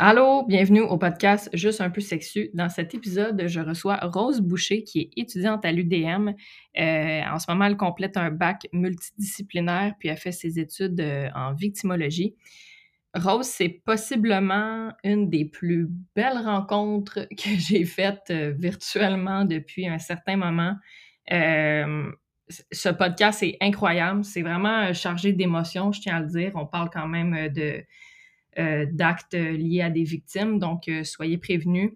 Allô, bienvenue au podcast Juste un peu sexu. Dans cet épisode, je reçois Rose Boucher, qui est étudiante à l'UDM. Euh, en ce moment, elle complète un bac multidisciplinaire, puis elle fait ses études euh, en victimologie. Rose, c'est possiblement une des plus belles rencontres que j'ai faites euh, virtuellement depuis un certain moment. ce podcast est incroyable, c'est vraiment chargé d'émotions, je tiens à le dire. On parle quand même de d'actes liés à des victimes, donc euh, soyez prévenus.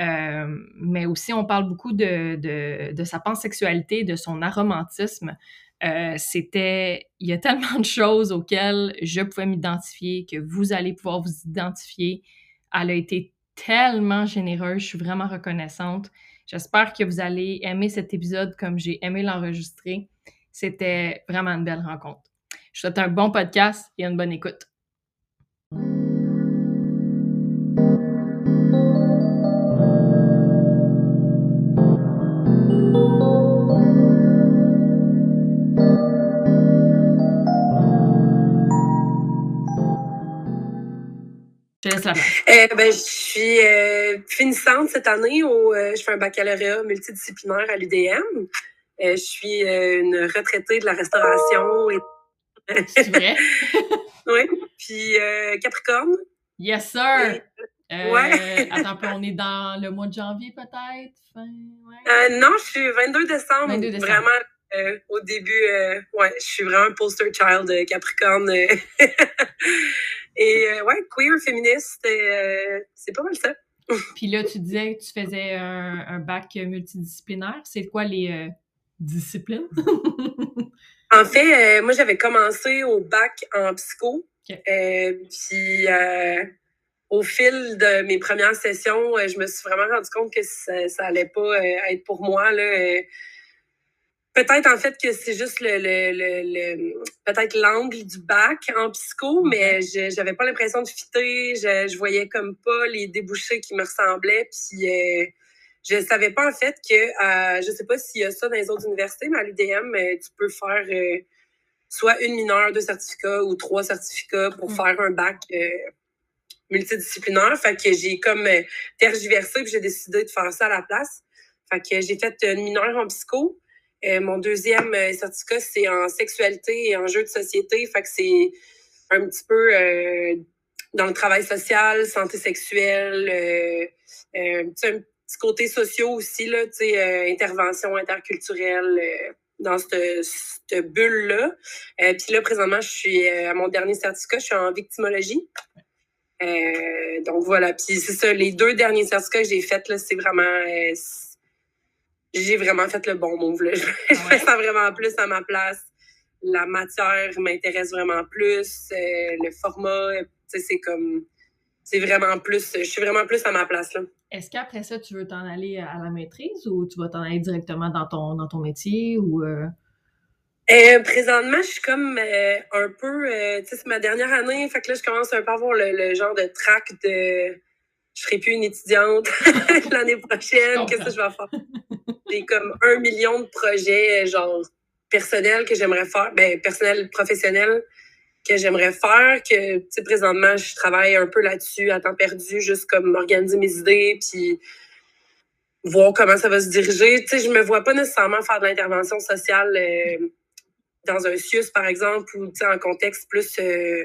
Euh, mais aussi, on parle beaucoup de, de, sa pansexualité, de son aromantisme. c'était, il y a tellement de choses auxquelles je pouvais m'identifier, que vous allez pouvoir vous identifier. Elle a été tellement généreuse, je suis vraiment reconnaissante. J'espère que vous allez aimer cet épisode comme j'ai aimé l'enregistrer. C'était vraiment une belle rencontre. Je vous souhaite un bon podcast et une bonne écoute. Euh, ben, je suis euh, finissante cette année. Au, euh, je fais un baccalauréat multidisciplinaire à l'UDM. je suis une retraitée de la restauration. C'est vrai? oui. Puis Capricorne. Yes, sir! ouais. attends, on est dans le mois de janvier peut-être? non, je suis 22 décembre. 22 décembre. Vraiment, au début, ouais, je suis vraiment un poster child de Capricorne. Et euh, ouais, queer, féministe, euh, c'est pas mal ça. Puis là, tu disais que tu faisais un, bac multidisciplinaire. C'est quoi les euh, disciplines? en fait, moi, j'avais commencé au bac en psycho. puis au fil de mes premières sessions, je me suis vraiment rendu compte que ça, ça allait pas être pour moi. Là, Peut-être en fait que c'est juste le, le, le, peut-être l'angle du bac en psycho, mais je j'avais pas l'impression de fitter. Je, je voyais comme pas les débouchés qui me ressemblaient. Puis euh, je savais pas en fait que euh, je sais pas s'il y a ça dans les autres universités, mais à l'UDM, euh, tu peux faire euh, soit une mineure, deux certificats ou trois certificats pour mm. faire un bac multidisciplinaire. Fait que j'ai comme tergiversé puis j'ai décidé de faire ça à la place. Fait que j'ai fait une mineure en psycho. Euh, mon deuxième euh, certificat, c'est en sexualité et en jeu de société. Fait que c'est un petit peu euh, dans le travail social, santé sexuelle, un petit côté social aussi, là, intervention interculturelle dans cette, bulle-là. Puis là, présentement, je suis à mon dernier certificat, je suis en victimologie. donc voilà, puis c'est ça, les deux derniers certificats que j'ai faits, c'est vraiment j'ai vraiment fait le bon move. Là. Je fais ça vraiment plus à ma place. La matière m'intéresse vraiment plus. Euh, le format, c'est comme. C'est vraiment plus. Je suis vraiment plus à ma place. là. Est-ce qu'après ça, tu veux t'en aller à la maîtrise ou tu vas t'en aller directement dans ton, dans ton métier ou. Euh? Euh, présentement, je suis comme un peu, tu sais, c'est ma dernière année, fait que là, je commence un peu à avoir le, genre de trac de je serai plus une étudiante l'année prochaine, qu'est-ce que je vais faire? Comme un million de projets, genre, personnels que j'aimerais faire, ben, personnels, professionnels que j'aimerais faire, que, tu sais, présentement, je travaille un peu là-dessus à temps perdu, juste comme organiser mes idées, puis voir comment ça va se diriger. Tu sais, je me vois pas nécessairement faire de l'intervention sociale euh, dans un CIUS, par exemple, ou, tu sais, en contexte plus euh,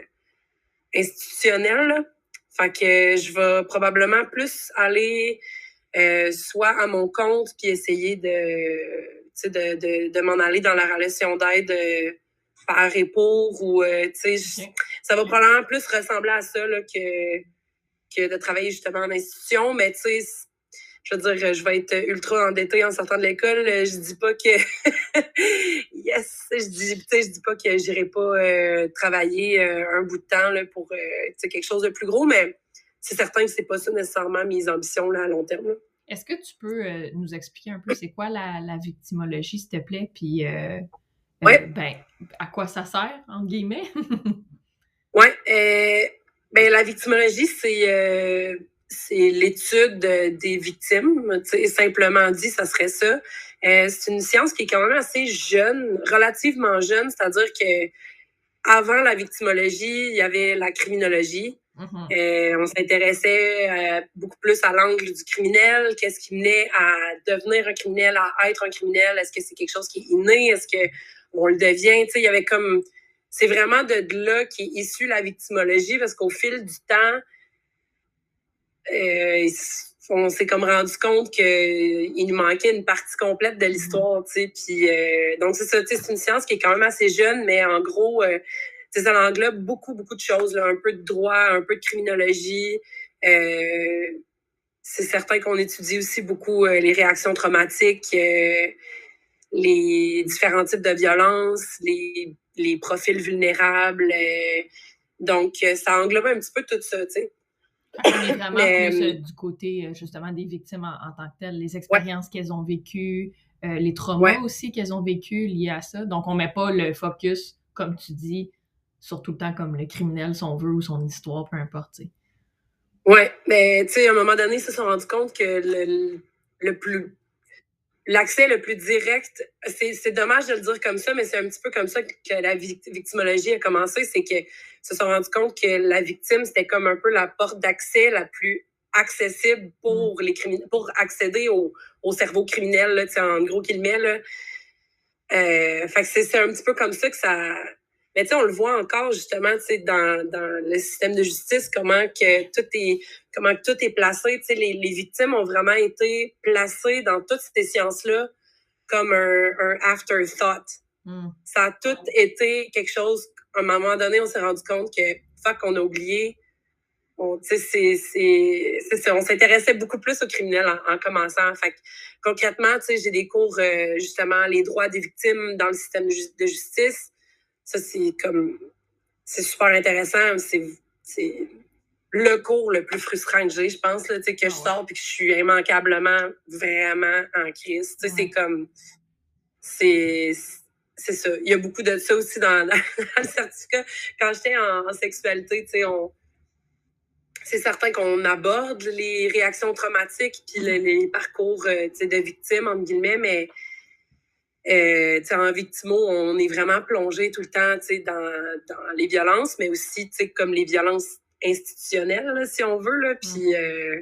institutionnel, là. Fait que je vais probablement plus aller euh, soit à mon compte puis essayer de, de, de, de m'en aller dans la relation d'aide euh, par et pour ou euh, ça va probablement plus ressembler à ça là, que que de travailler justement en institution mais tu sais je veux dire, je vais être ultra endettée en sortant de l'école. Je dis pas que yes, je dis, je dis pas que j'irai pas euh, travailler euh, un bout de temps là, pour euh, quelque chose de plus gros, mais c'est certain que c'est pas ça nécessairement mes ambitions là, à long terme. Est-ce que tu peux nous expliquer un peu c'est quoi la, la, victimologie, s'il te plaît, puis ben, à quoi ça sert, entre guillemets? oui. ben, la victimologie, c'est c'est l'étude des victimes. Simplement dit, ça serait ça. Euh, c'est une science qui est quand même assez jeune, relativement jeune, c'est-à-dire que avant la victimologie, il y avait la criminologie. Mm-hmm. on s'intéressait beaucoup plus à l'angle du criminel, qu'est-ce qui menait à devenir un criminel, à être un criminel, est-ce que c'est quelque chose qui est inné, est-ce que on le devient, tu sais, il y avait comme c'est vraiment de là qui est issue la victimologie parce qu'au fil du temps, euh, on s'est comme rendu compte qu'il nous manquait une partie complète de l'histoire, tu sais. Puis euh, donc c'est ça, c'est une science qui est quand même assez jeune, mais en gros, euh, ça englobe beaucoup beaucoup de choses, là, un peu de droit, un peu de criminologie. Euh, c'est certain qu'on étudie aussi beaucoup les réactions traumatiques, les différents types de violences, les les profils vulnérables. Euh, donc, euh, ça englobe un petit peu tout ça, tu sais. On est vraiment plus euh, du côté, justement, des victimes en, tant que telles, les expériences qu'elles ont vécues, les traumas aussi qu'elles ont vécu liés à ça. Donc, on met pas le focus, comme tu dis, sur tout le temps comme le criminel, son vœu ou son histoire, peu importe, tu sais. Oui, mais tu sais, à un moment donné, ils se sont rendus compte que le, le plus l'accès le plus direct, c'est dommage de le dire comme ça, mais c'est un petit peu comme ça que la victimologie a commencé, c'est que se sont rendus compte que la victime, c'était comme un peu la porte d'accès la plus accessible pour mm. les pour accéder au, au cerveau criminel, là, en gros qu'il met. Là. Euh, fait que c'est un petit peu comme ça que ça, mais tu sais, on le voit encore justement, tu sais, dans, dans le système de justice, comment que tout est, comment que tout est placé. Tu sais, les, les victimes ont vraiment été placées dans toutes ces sciences-là comme un, un afterthought. Hmm. Ça a tout été quelque chose. À un moment donné, on s'est rendu compte que fuck, qu'on a oublié. On, c'est, c'est, on s'intéressait beaucoup plus aux criminels en, commençant. Fait concrètement, tu sais, j'ai des cours euh, justement les droits des victimes dans le système de justice. Ça, c'est comme. C'est super intéressant. C'est le cours le plus frustrant que j'ai, je pense, là, que je ah sors et que je suis immanquablement vraiment en crise. C'est comme. C'est ça. Il y a beaucoup de ça aussi dans, le certificat. Quand j'étais en, sexualité, tu sais, on. C'est certain qu'on aborde les réactions traumatiques puis les, les, parcours euh, de victimes, entre guillemets, mais euh, en victimo, on est vraiment plongé tout le temps dans, dans les violences, mais aussi comme les violences institutionnelles, si on veut. Là, puis, mm. euh,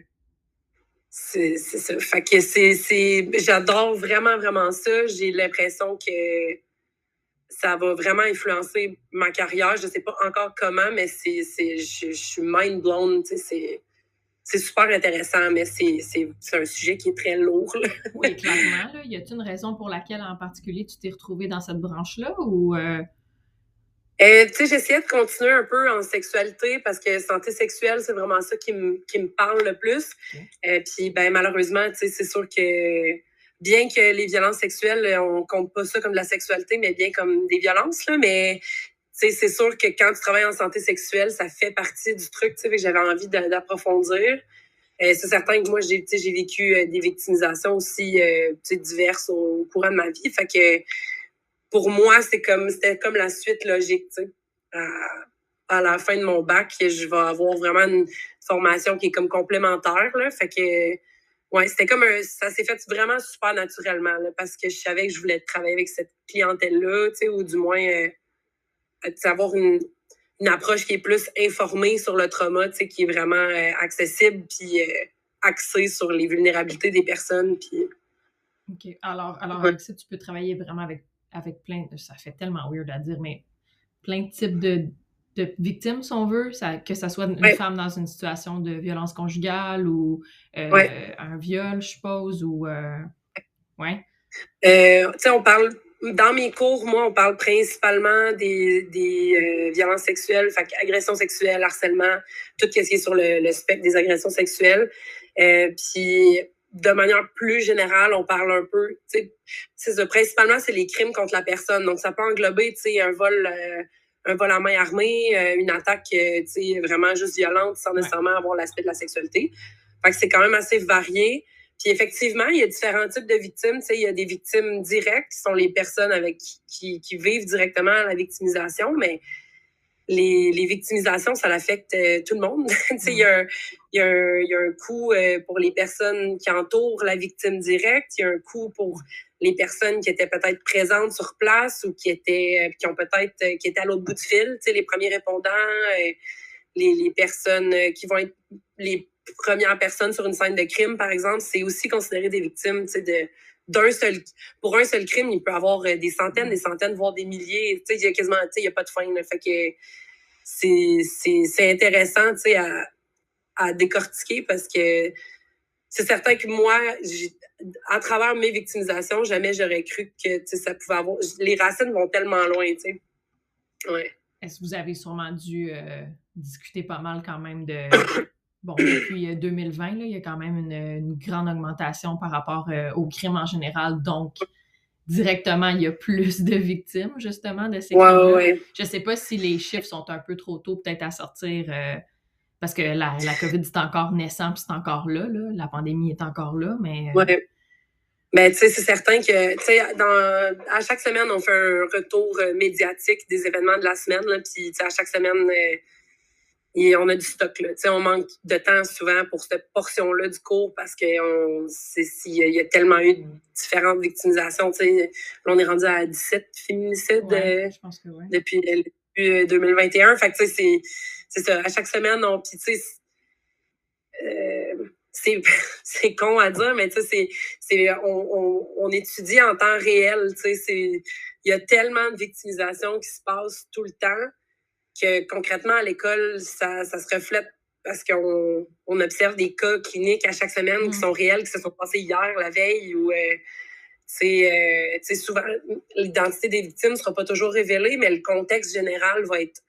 c'est ça. Fait que c'est, j'adore vraiment, vraiment ça. J'ai l'impression que ça va vraiment influencer ma carrière. Je sais pas encore comment, mais c'est, je, je suis mind blown. C'est c'est super intéressant, mais c'est un sujet qui est très lourd. oui, clairement. Là. Y a-t-il une raison pour laquelle en particulier tu t'es retrouvée dans cette branche-là ou. Euh? Euh, tu sais, j'essayais de continuer un peu en sexualité parce que santé sexuelle, c'est vraiment ça qui me, qui me parle le plus. Euh, puis, ben, malheureusement, tu sais, c'est sûr que bien que les violences sexuelles, on compte pas ça comme de la sexualité, mais bien comme des violences, là, mais c'est sûr que quand tu travailles en santé sexuelle, ça fait partie du truc, tu sais, que j'avais envie d'approfondir. Euh, c'est certain que moi, j'ai vécu euh, des victimisations aussi euh, diverses au, courant de ma vie. Fait que pour moi, c'est comme c'était comme la suite logique, tu sais. À, la fin de mon bac, je vais avoir vraiment une formation qui est comme complémentaire. Là. Fait que ouais, c'était comme ça s'est fait vraiment super naturellement parce que je savais que je voulais travailler avec cette clientèle-là, tu sais, ou du moins avoir une, une, approche qui est plus informée sur le trauma, qui est vraiment euh, accessible, puis euh, axée sur les vulnérabilités des personnes. Puis... OK. Alors, alors avec ça, tu peux travailler vraiment avec, avec plein, ça fait tellement weird à dire, mais plein de types de, de victimes, si on veut, ça, que ce soit une femme dans une situation de violence conjugale ou euh, un viol, je suppose, ou... ouais. tu sais, on parle dans mes cours, moi, on parle principalement des, des euh, violences sexuelles, fait agressions sexuelles, harcèlement, tout ce qui est sur le, spectre des agressions sexuelles. Euh, puis, de manière plus générale, on parle un peu, tu sais, principalement, c'est les crimes contre la personne. Donc, ça peut englober, tu sais, un vol, euh, un vol à main armée, une attaque, tu sais, vraiment juste violente, sans nécessairement avoir l'aspect de la sexualité. Fait que c'est quand même assez varié. Puis effectivement, il y a différents types de victimes. Tu sais, il y a des victimes directes qui sont les personnes avec qui, qui vivent directement la victimisation, mais les, les victimisations, ça affecte euh, tout le monde. tu sais, il y, a un, il, y a un, il y a un coût euh, pour les personnes qui entourent la victime directe. Il y a un coût pour les personnes qui étaient peut-être présentes sur place ou qui étaient, euh, qui ont peut-être, qui étaient à l'autre bout du fil. Tu sais, les premiers répondants les, les, personnes qui vont être les premières personnes sur une scène de crime, par exemple, c'est aussi considéré des victimes, tu sais, de d'un seul pour un seul crime, il peut y avoir des centaines, des centaines, voire des milliers. Tu sais, il y a quasiment, tu sais, il y a pas de fin. Là, fait que c'est c'est intéressant, tu sais, à, à décortiquer parce que c'est certain que moi, à travers mes victimisations, jamais j'aurais cru que ça pouvait avoir. Les racines vont tellement loin, tu sais. Ouais. Est-ce que vous avez sûrement dû euh, discuter pas mal quand même de. Bon, depuis 2020, euh, là, il y a quand même une, grande augmentation par rapport euh, au crime en général. Donc, directement, il y a plus de victimes, justement, de ces. Ouais. Je ne sais pas si les chiffres sont un peu trop tôt, peut-être, à sortir parce que la, la COVID est encore naissant, puis c'est encore là, là, La pandémie est encore là, mais. Euh, ouais. Mais tu sais, c'est certain que, tu sais, à chaque semaine, on fait un retour euh, médiatique des événements de la semaine, là, puis à chaque semaine, euh, on a du stock, là. Tu sais, on manque de temps souvent pour cette portion-là du cours parce qu'il y, y a tellement eu de différentes victimisations, tu sais. Là, on est rendu à 17 féminicides que depuis, depuis 2021. Fait que, tu sais, c'est c'est ça, à chaque semaine, on, puis tu sais, euh, c'est con à dire, mais tu sais, c'est, on, on, on, étudie en temps réel, tu sais, il y a tellement de victimisation qui se passe tout le temps que concrètement à l'école, ça, ça se reflète parce qu'on on observe des cas cliniques à chaque semaine qui mm. sont réels, qui se sont passés hier, la veille, ou euh, euh, souvent l'identité des victimes ne sera pas toujours révélée, mais le contexte général va être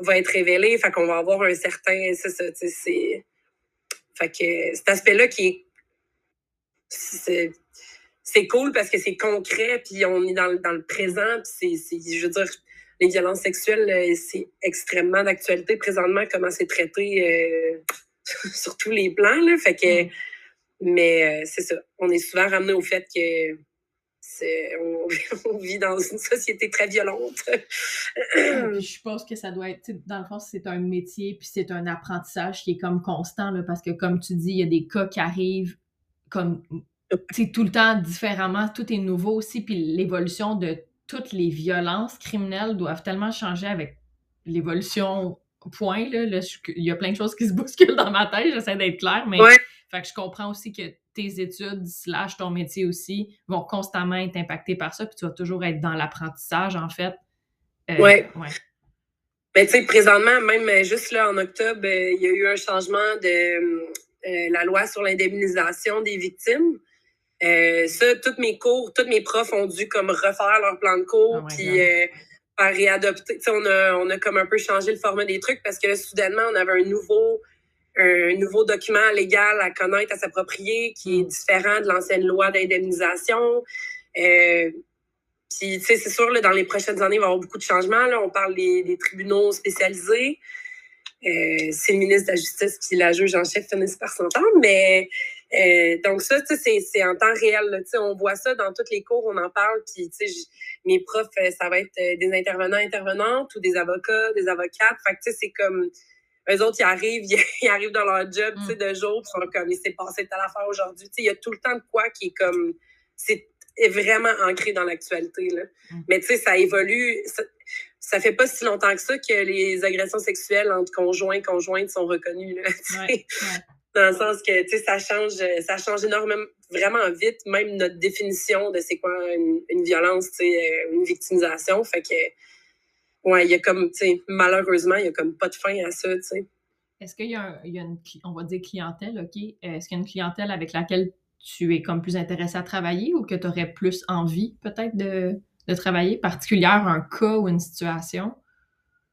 va être révélé. Fait qu'on va avoir un certain. C'est ça, c'est. Fait que cet aspect-là qui est. C'est cool parce que c'est concret, puis on est dans, dans le présent, puis c'est. Je veux dire, les violences sexuelles, euh, c'est extrêmement d'actualité présentement, comment c'est traité euh, sur tous les plans, là. Fait que. Mm. Mais euh, c'est ça. On est souvent ramené au fait que on, vit dans une société très violente. je pense que ça doit être, dans le fond, c'est un métier, puis c'est un apprentissage qui est comme constant, là, parce que comme tu dis, il y a des cas qui arrivent comme tout le temps différemment, tout est nouveau aussi, puis l'évolution de toutes les violences criminelles doivent tellement changer avec l'évolution point. Là, il y a plein de choses qui se bousculent dans ma tête, j'essaie d'être claire, mais fait que je comprends aussi que tes études slash ton métier aussi vont constamment être impactés par ça, puis tu vas toujours être dans l'apprentissage, en fait. Euh, ouais. Mais tu sais, présentement, même euh, juste là en octobre, euh, il y a eu un changement de la loi sur l'indemnisation des victimes. Ça, toutes mes cours, tous mes profs ont dû comme refaire leur plan de cours, oh puis réadopter. Tu sais, on a, on a comme un peu changé le format des trucs parce que là, soudainement, on avait un nouveau un nouveau document légal à connaître, à s'approprier, qui est mm. différent de l'ancienne loi d'indemnisation. Euh, puis, tu sais, c'est sûr, là, dans les prochaines années, il va y avoir beaucoup de changements. Là. On parle des, tribunaux spécialisés. Euh, c'est le ministre de la Justice qui la juge en chef finissent par s'entendre. Mais euh, donc ça, c'est en temps réel. Là, on voit ça dans tous les cours, on en parle. Puis, mes profs, ça va être des intervenants, intervenantes ou des avocats, des avocates. Fait que, tu sais, c'est comme eux autres, ils arrivent, ils arrivent dans leur job, mm. de jour, ils sont comme, il s'est passé telle affaire aujourd'hui. Il y a tout le temps de quoi qui est comme, c'est vraiment ancré dans l'actualité. Mm. Mais tu sais, ça évolue. Ça, ça, fait pas si longtemps que ça que les agressions sexuelles entre conjoints et conjointes sont reconnues, là. Dans le sens que, tu sais, ça change, ça change énormément, vraiment vite, même notre définition de c'est quoi une, une violence, tu sais, euh, une victimisation. Fait que, ouais, il y a comme, tu sais, malheureusement, il y a comme pas de fin à ça, tu sais. Est-ce qu'il y a, une, on va dire, clientèle, OK? Est-ce qu'il y a une clientèle avec laquelle tu es comme plus intéressé à travailler ou que tu aurais plus envie, peut-être, de, de travailler, particulière un cas ou une situation?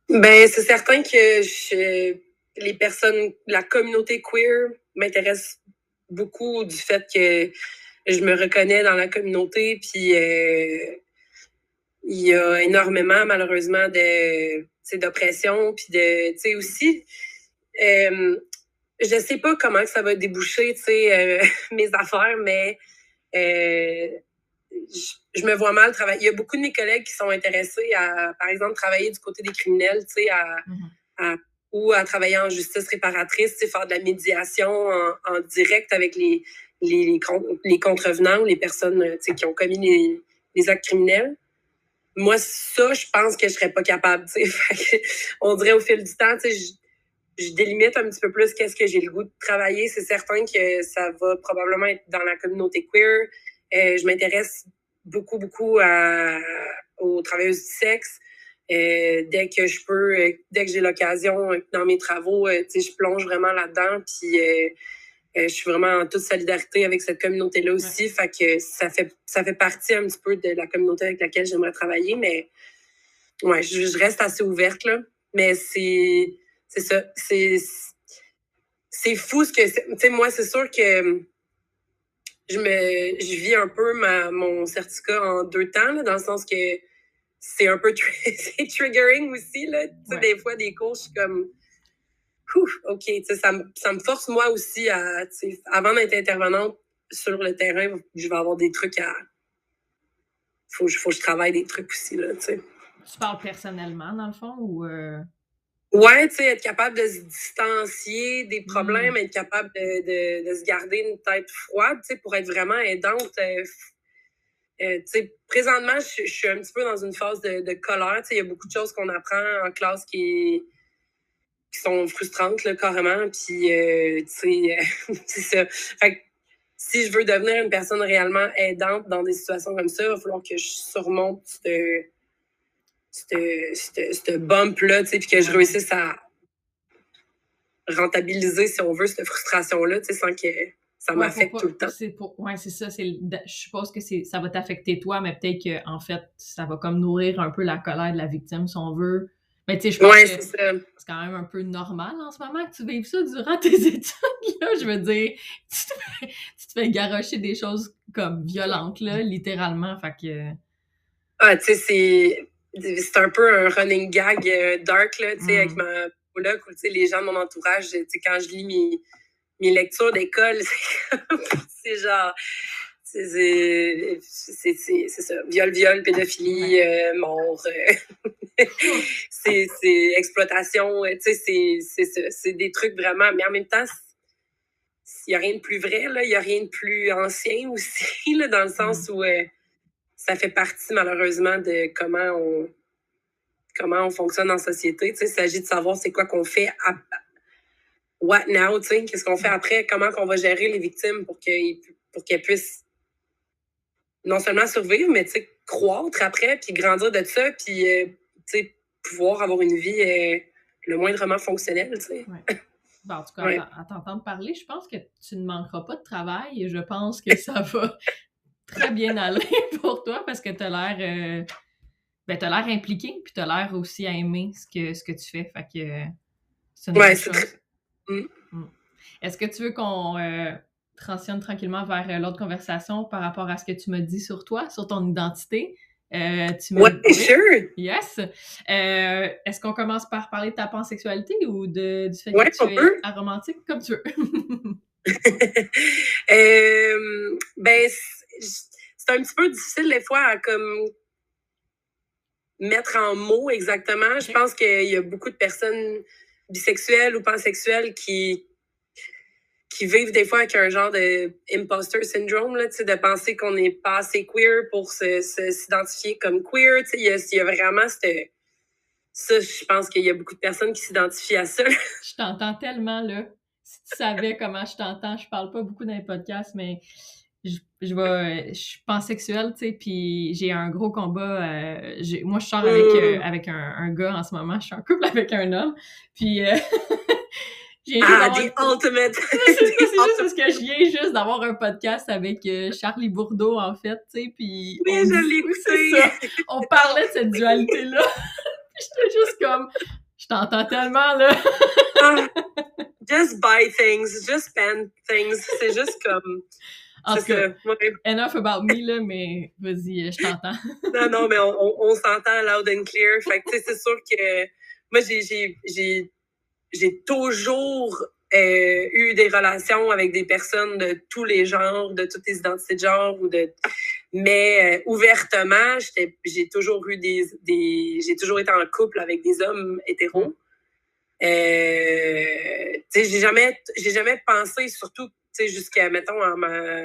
Ben, c'est certain que les personnes, la communauté queer m'intéresse beaucoup du fait que je me reconnais dans la communauté, puis euh, il y a énormément, malheureusement, de d'oppression, puis de, tu sais, aussi, euh, je sais pas comment ça va déboucher, tu sais, euh, mes affaires, mais euh, je, me vois mal travailler. Il y a beaucoup de mes collègues qui sont intéressés à, par exemple, travailler du côté des criminels, tu sais, à, mm-hmm. Ou à travailler en justice réparatrice, faire de la médiation en, direct avec les, les, contrevenants ou les personnes, sais, qui ont commis les, actes criminels moi, ça, je pense que je serais pas capable. On dirait au fil du temps, je délimite un petit peu plus qu'est-ce que j'ai le goût de travailler. C'est certain que ça va probablement être dans la communauté queer. Euh, je m'intéresse beaucoup, beaucoup à, aux travailleuses du sexe. Euh, dès que je peux, euh, dès que j'ai l'occasion dans mes travaux, je plonge vraiment là-dedans. Puis je suis vraiment en toute solidarité avec cette communauté-là aussi. Fait que ça fait ça fait partie un petit peu de la communauté avec laquelle j'aimerais travailler. Mais ouais, je, je reste assez ouverte là. Mais c'est c'est ça. C'est, c'est fou ce que. Tu sais, moi, c'est sûr que je me je vis un peu ma, mon certificat en deux temps, dans le sens que c'est un peu c'est triggering aussi. Là. Des fois, des cours, je suis comme. OK, ça, me, ça me force moi aussi à. Avant d'être intervenante sur le terrain, je vais avoir des trucs à. Faut, faut que je travaille des trucs aussi. Là, tu parles personnellement, dans le fond, ou. Euh? Ouais, tu sais, être capable de se distancier des problèmes, mm. être capable de, de, se garder une tête froide, tu sais, pour être vraiment aidante. Euh, euh, présentement, je, suis un petit peu dans une phase de, colère. Il y a beaucoup de choses qu'on apprend en classe qui, qui sont frustrantes, carrément. Puis, euh, tu sais, c'est ça. Fait que, si je veux devenir une personne réellement aidante dans des situations comme ça, il va falloir que je surmonte ce bump-là, tu sais, puis que je réussisse à rentabiliser, si on veut, cette frustration-là, tu sais, sans que ça m'affecte tout le temps. Pour, ouais, c'est ça. Je suppose que ça va t'affecter toi, mais peut-être qu'en en fait, ça va comme nourrir un peu la colère de la victime, si on veut. Mais tu sais, je pense que c'est quand même un peu normal en ce moment que tu vives ça durant tes études, là. Je veux dire, tu te fais, tu te fais garrocher des choses comme violentes, là, littéralement. Fait que... Ah, tu sais, c'est c'est un peu un running gag euh, dark, là, tu sais, avec mm. ma coloc, tu sais, les gens de mon entourage, tu sais, quand je lis mes, mes lectures d'école, c'est genre, c'est ça, viol, viol, pédophilie, euh, mort, euh, c'est exploitation, tu sais, c'est des trucs vraiment, mais en même temps, il n'y a rien de plus vrai, il n'y a rien de plus ancien aussi, là, dans le sens mm. où ça fait partie malheureusement de comment on comment on fonctionne en société. il s'agit de savoir c'est quoi qu'on fait what now, qu'est-ce qu'on fait après, comment qu'on va gérer les victimes pour qu'elles pour qu'elles puissent non seulement survivre, mais croître après, puis grandir de ça, puis euh, pouvoir avoir une vie euh, le moindrement fonctionnelle. Ouais. en tout cas, à t'entendre parler, je pense que tu ne manqueras pas de travail et je pense que ça va très bien aller pour toi parce que tu as l'air euh, ben, l'air impliqué puis tu as l'air aussi à aimer ce que, ce que tu fais. Fait que c'est une ouais, chose. Mm. Mm. Est-ce que tu veux qu'on euh, transitionne tranquillement vers euh, l'autre conversation par rapport à ce que tu m'as dit sur toi, sur ton identité? Euh, tu ouais, sure. Yes. Est-ce qu'on commence par parler de ta pansexualité ou de, du fait que tu es aromantique, comme tu veux? ben, c'est un petit peu difficile des fois à comme mettre en mots exactement. Je pense qu'il y a beaucoup de personnes bisexuelles ou pansexuelles qui qui vivent des fois avec un genre de imposter syndrome, là, de penser qu'on n'est pas assez queer pour s'identifier comme queer. Il y, a, vraiment ça, je pense qu'il y a beaucoup de personnes qui s'identifient à ça. Je t'entends tellement, là. Si tu savais comment je t'entends, je parle pas beaucoup dans les podcasts, mais je, je, vais, je suis pansexuelle, tu sais, puis j'ai un gros combat. Euh, moi, je sors avec, euh, avec un, un, gars en ce moment. Je suis en couple avec un homme. Puis. Euh, ah, the ultimate! c'est juste parce que je viens juste d'avoir un podcast avec euh, Charlie Bourdeau, en fait, tu sais, puis... Oui, on, je l'ai écouté! On parlait de cette dualité-là. j'étais juste comme... Je t'entends tellement, là! Ah, just buy things, just spend things. C'est juste comme... En tout cas, enough about me, là, mais vas-y, je t'entends. non, non, mais on, on, s'entend loud and clear. Fait que, tu sais, c'est sûr que moi, j'ai, j'ai, toujours euh, eu des relations avec des personnes de tous les genres, de toutes les identités de genre, ou de, mais euh, ouvertement, j'ai toujours eu des, des j'ai toujours été en couple avec des hommes hétéros. Euh, j'ai jamais, j'ai jamais pensé, surtout sais, jusqu'à, mettons, en ma...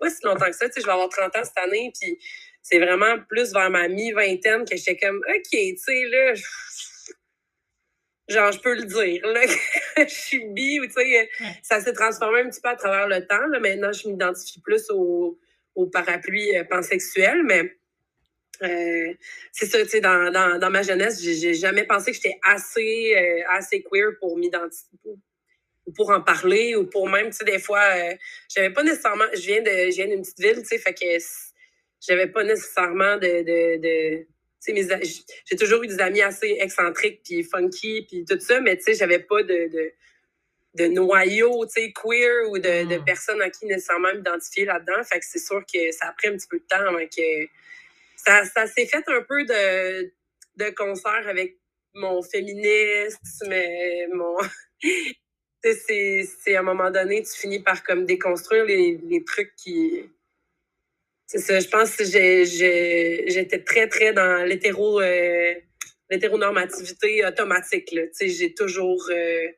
pas si longtemps que ça, tu sais, je vais avoir 30 ans cette année, puis c'est vraiment plus vers ma mi-vingtaine que j'étais comme, OK, tu sais, là, genre, je peux le dire, là, je suis bi, ou tu sais, ça s'est transformé un petit peu à travers le temps. Là. Maintenant, je m'identifie plus au, au parapluie euh, pansexuel, mais euh, c'est ça, tu sais, dans, dans, dans, ma jeunesse, j'ai jamais pensé que j'étais assez, euh, assez queer pour m'identifier, pour en parler, ou pour même, tu sais, des fois, euh, j'avais pas nécessairement, je viens de, je viens d'une petite ville, tu sais, fait que j'avais pas nécessairement de, de, de j'ai toujours eu des amis assez excentriques puis funky puis tout ça, mais tu sais, j'avais pas de, de, de noyau, tu sais, queer ou de, de, mm. personnes à qui nécessairement m'identifier là-dedans. Fait que c'est sûr que ça a pris un petit peu de temps avant que ça, ça s'est fait un peu de, de concert avec mon féminisme, mon... c'est à un moment donné, tu finis par comme déconstruire les, les trucs qui c'est ça, je pense que j'étais très, très dans l'hétéro, euh, l'hétéronormativité automatique. J'ai toujours. Euh.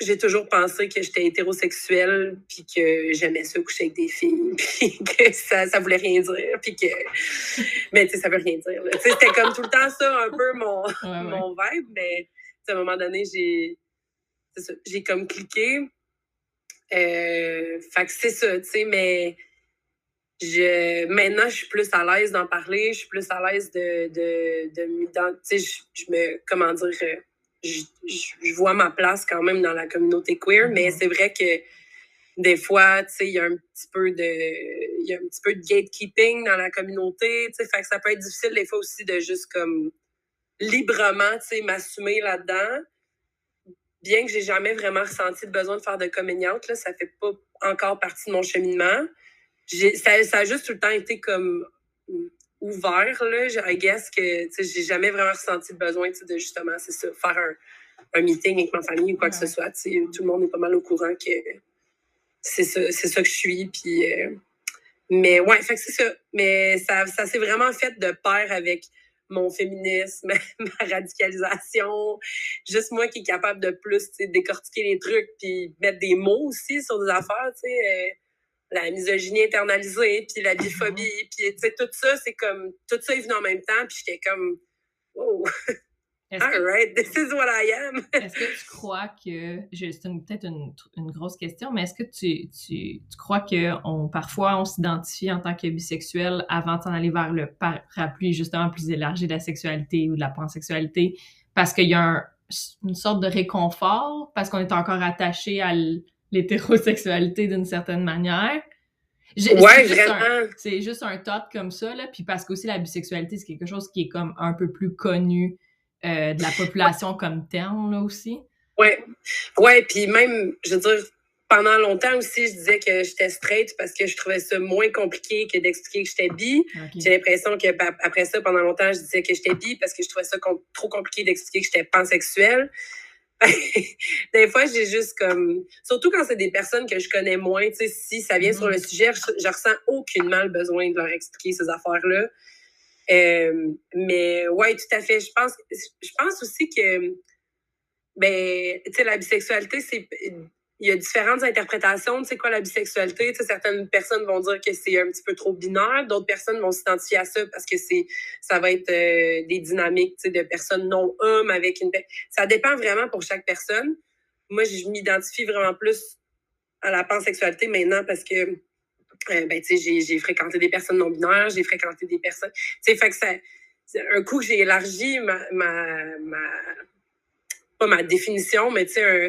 J'ai toujours pensé que j'étais hétérosexuelle, puis que j'aimais ça coucher avec des filles, puis que ça, ça voulait rien dire, puis que. Mais tu sais, ça veut rien dire. C'était comme tout le temps ça, un peu mon, mon vibe, mais à un moment donné, j'ai. J'ai comme cliqué. Euh, fait que c'est ça, tu sais, mais je, maintenant, je suis plus à l'aise d'en parler, je suis plus à l'aise de, de, de je, je me, comment dire, euh, je, je, vois ma place quand même dans la communauté queer, mais mm-hmm. c'est vrai que des fois, tu sais, il y a un petit peu de, il y a un petit peu de gatekeeping dans la communauté, tu sais, fait que ça peut être difficile des fois aussi de juste comme librement, tu sais, m'assumer là-dedans. Bien que j'ai jamais vraiment ressenti le besoin de faire de communiante, là, ça fait pas encore partie de mon cheminement ça, ça a juste tout le temps été comme ouvert, là. I guess que, j'ai jamais vraiment ressenti le besoin, de justement, c'est ça, faire un, un, meeting avec ma famille ou quoi que ce soit, tout le monde est pas mal au courant que c'est ça, c'est ça que je suis, puis... Euh, mais ouais, fait que c'est ça. Mais ça, ça s'est vraiment fait de pair avec mon féminisme, ma radicalisation, juste moi qui est capable de plus décortiquer les trucs puis mettre des mots aussi sur des affaires, tu sais. Euh, la misogynie internalisée, puis la biphobie, puis tu sais, tout ça, c'est comme, tout ça est venu en même temps, puis j'étais comme, wow, all right, this is what I am. est-ce que tu crois que, c'est peut-être une, une, grosse question, mais est-ce que tu, tu, tu crois que on, parfois on s'identifie en tant que bisexuel avant d'en aller vers le parapluie justement plus élargi de la sexualité ou de la pansexualité, parce qu'il y a une sorte de réconfort, parce qu'on est encore attaché à l'hétérosexualité d'une certaine manière? ouais, vraiment. C'est juste un thought comme ça, là. Puis parce qu'aussi la bisexualité, c'est quelque chose qui est comme un peu plus connu euh, de la population comme terme, là aussi? Ouais. Ouais, puis même, je veux dire, pendant longtemps aussi, je disais que j'étais straight parce que je trouvais ça moins compliqué que d'expliquer que j'étais bi. J'ai l'impression que après ça, pendant longtemps, je disais que j'étais bi parce que je trouvais ça trop compliqué d'expliquer que j'étais pansexuelle. des fois, j'ai juste comme. Surtout quand c'est des personnes que je connais moins, tu sais, si ça vient sur le mm-hmm. sujet, je, ressens aucunement le besoin de leur expliquer ces affaires-là. Euh, mais ouais, tout à fait. Je pense, je pense aussi que, ben, tu sais, la bisexualité, c'est il y a différentes interprétations de c'est quoi la bisexualité. Tu sais, certaines personnes vont dire que c'est un petit peu trop binaire, d'autres personnes vont s'identifier à ça parce que c'est ça va être euh, des dynamiques tu sais, de personnes non hommes avec une ça dépend vraiment pour chaque personne. Moi, je m'identifie vraiment plus à la pansexualité maintenant parce que euh, ben, tu sais, j'ai fréquenté des personnes non binaires, j'ai fréquenté des personnes. Tu sais, fait que ça un coup que j'ai élargi ma, ma, ma pas ma définition, mais tu sais,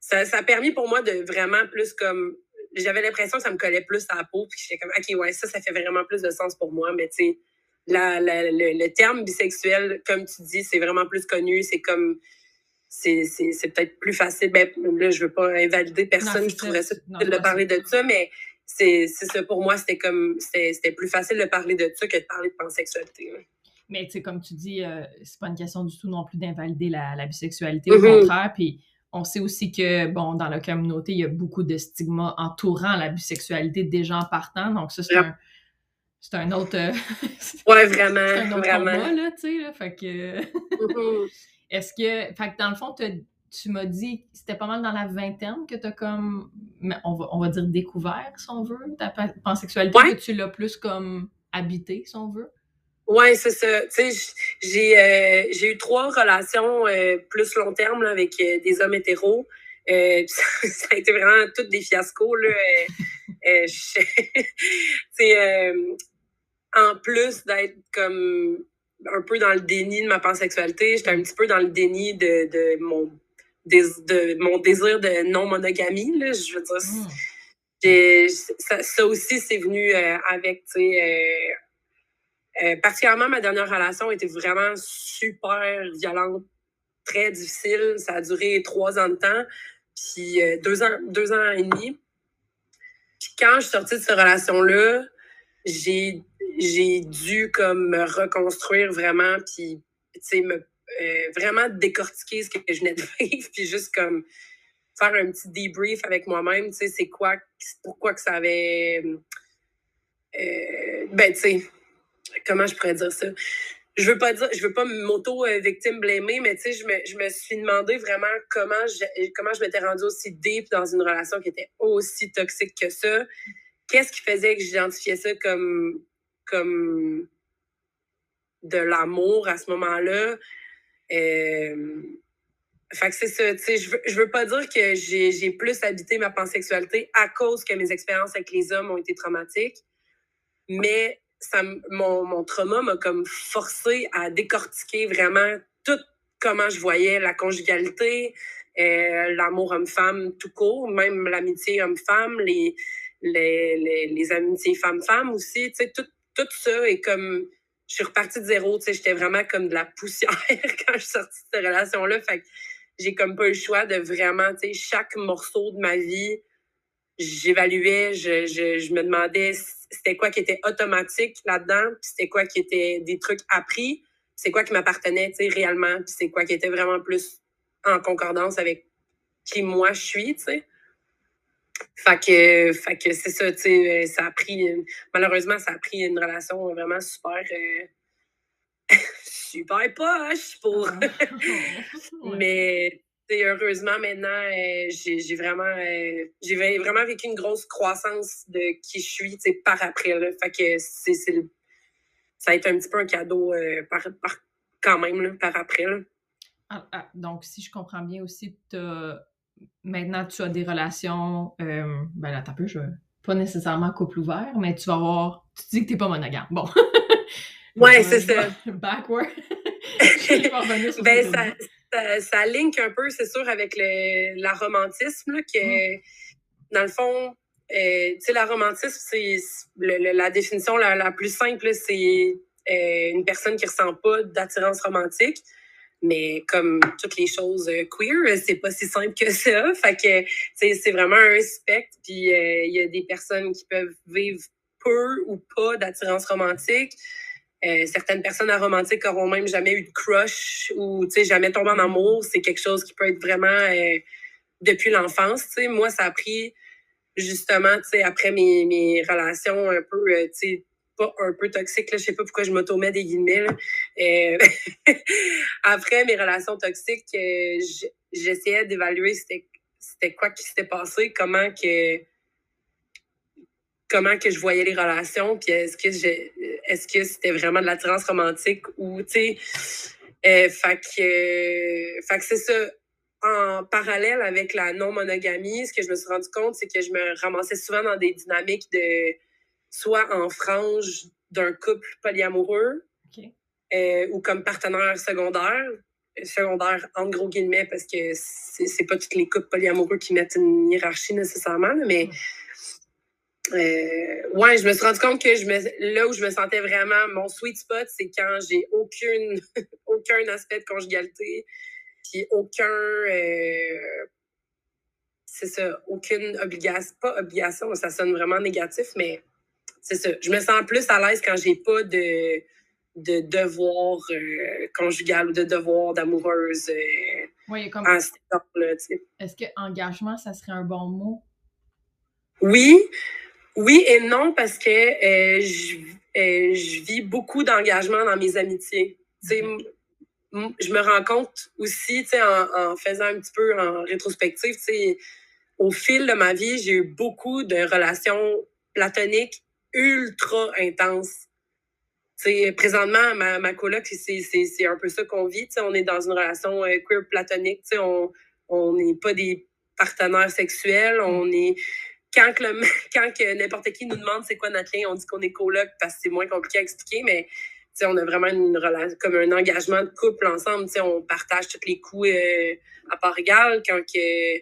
ça, ça a permis pour moi de vraiment plus comme j'avais l'impression que ça me collait plus à la peau puis j'étais comme ok ouais ça ça fait vraiment plus de sens pour moi mais tu sais la, la, le, terme bisexuel comme tu dis c'est vraiment plus connu c'est comme c'est, peut-être plus facile ben là je veux pas invalider personne qui trouverait ça de parler de ça mais c'est, ça pour moi c'était comme c'était, plus facile de parler de ça que de parler de pansexualité mais tu sais comme tu dis euh, c'est pas une question du tout non plus d'invalider la, la bisexualité au mm-hmm. contraire puis on sait aussi que, bon, dans la communauté, il y a beaucoup de stigmas entourant la bisexualité des gens partant. Donc, ça, c'est un, c'est un autre. Euh, ouais, vraiment. c'est un autre vraiment. là, tu sais, là. Fait que. Mm-hmm. Est-ce que. Fait que dans le fond, tu m'as dit c'était pas mal dans la vingtaine que tu as comme. On va, on va dire découvert, si on veut, ta pansexualité, que tu l'as plus comme habité, si on veut? Ouais, c'est ça. Tu sais, j'ai euh, j'ai eu trois relations euh, plus long terme là, avec euh, des hommes hétéros. Ça, a été vraiment toutes des fiascos. Là. euh, en plus d'être comme un peu dans le déni de ma pansexualité, j'étais un petit peu dans le déni de, de mon de mon désir de non-monogamie. Là. Je veux dire, mmh. ça, ça, aussi, c'est venu avec, tu sais, euh, particulièrement, ma dernière relation était vraiment super violente, très difficile. Ça a duré trois ans de temps, puis euh, deux, ans, deux ans et demi. Puis quand je suis sortie de cette relation-là, j'ai, dû comme me reconstruire vraiment, puis me euh, vraiment décortiquer ce que je venais de vivre, puis juste comme faire un petit debrief avec moi-même, tu sais, c'est quoi, pourquoi que ça avait... ben, tu sais, comment je pourrais dire ça? Je veux pas dire, je veux pas m'auto-victime blâmer, mais tu sais, je me, je me suis demandé vraiment comment je, comment je m'étais rendue aussi deep dans une relation qui était aussi toxique que ça. Qu'est-ce qui faisait que j'identifiais ça comme, comme de l'amour à ce moment-là? Euh, fait que c'est ça, tu sais, je veux, veux pas dire que j'ai plus habité ma pansexualité à cause que mes expériences avec les hommes ont été traumatiques, mais ça, mon, mon trauma m'a comme forcé à décortiquer vraiment tout comment je voyais la conjugalité, euh, l'amour homme-femme tout court, même l'amitié homme-femme, les, les, les, les, amitiés femme-femme aussi, tu sais, tout, tout ça est comme, je suis repartie de zéro, tu sais, j'étais vraiment comme de la poussière quand je suis sortie de cette relation-là, fait que j'ai comme pas eu le choix de vraiment, tu sais, chaque morceau de ma vie, j'évaluais, je, je, je me demandais c'était quoi qui était automatique là-dedans, puis c'était quoi qui était des trucs appris, c'est quoi qui m'appartenait, tu sais, réellement, puis c'est quoi qui était vraiment plus en concordance avec qui moi je suis, tu sais. Fait que, fait que c'est ça, tu sais, ça a pris, malheureusement, ça a pris une relation vraiment super, euh, super poche pour, mais heureusement, maintenant, euh, j'ai vraiment, euh, j'ai vraiment vécu une grosse croissance de qui je suis par après. Là. Fait que c'est, ça a été un petit peu un cadeau euh, par, quand même là, par après. Là. Ah, ah, donc, si je comprends bien aussi, maintenant tu as des relations, ben là, t'as peu, je pas nécessairement couple ouvert, mais tu vas avoir, tu dis que t'es pas monogame. Bon. ouais, c'est ça. Backward. ben, ça, ça, ça link un peu, c'est sûr, avec le l'aromantisme, que mm. dans le fond, euh, tu sais, l'aromantisme, c'est la définition la, la plus simple, c'est euh, une personne qui ressent pas d'attirance romantique. Mais comme toutes les choses euh, queer, c'est pas si simple que ça. Fait que c'est vraiment un spectre. Puis euh, il y a des personnes qui peuvent vivre peu ou pas d'attirance romantique. Euh, certaines personnes aromantiques auront même jamais eu de crush ou jamais tombé en amour. C'est quelque chose qui peut être vraiment euh, depuis l'enfance. Moi, ça a pris justement après mes, mes relations un peu, euh, un peu toxiques, là, je sais pas pourquoi je m'automets des guillemets. après mes relations toxiques, j'essayais d'évaluer c'était quoi qui s'était passé, comment que comment que je voyais les relations, puis est-ce que j'ai, est-ce que c'était vraiment de l'attirance romantique ou, tu sais, euh, euh, que c'est ça. En parallèle avec la non-monogamie, ce que je me suis rendu compte, c'est que je me ramassais souvent dans des dynamiques de soit en frange d'un couple polyamoureux euh, ou comme partenaire secondaire. Secondaire, en gros guillemets, parce que c'est pas tous les couples polyamoureux qui mettent une hiérarchie nécessairement, mais. Euh, ouais, je me suis rendu compte que je me, là où je me sentais vraiment mon sweet spot, c'est quand j'ai aucune, aucun aspect de conjugalité, puis aucun, euh, c'est ça, aucune obligation, pas obligation, ça sonne vraiment négatif, mais c'est ça. Je me sens plus à l'aise quand j'ai pas de, de devoir euh, conjugal ou de devoir d'amoureuse. Euh, oui, comme. Est-ce que engagement, ça serait un bon mot? Oui, oui et non, parce que euh, je, je, vis beaucoup d'engagement dans mes amitiés. Je me rends compte aussi, en, en faisant un petit peu en rétrospective, au fil de ma vie, j'ai eu beaucoup de relations platoniques ultra intenses. sais, présentement, ma, ma coloc, c'est un peu ça qu'on vit. sais, on est dans une relation euh, queer platonique. sais, on n'est pas des partenaires sexuels. On est quand que, quand que n'importe qui nous demande c'est quoi notre lien, on dit qu'on est coloc parce que c'est moins compliqué à expliquer, mais on a vraiment une relation, comme un engagement de couple ensemble. On partage tous les coups euh, à part égale. Quand que,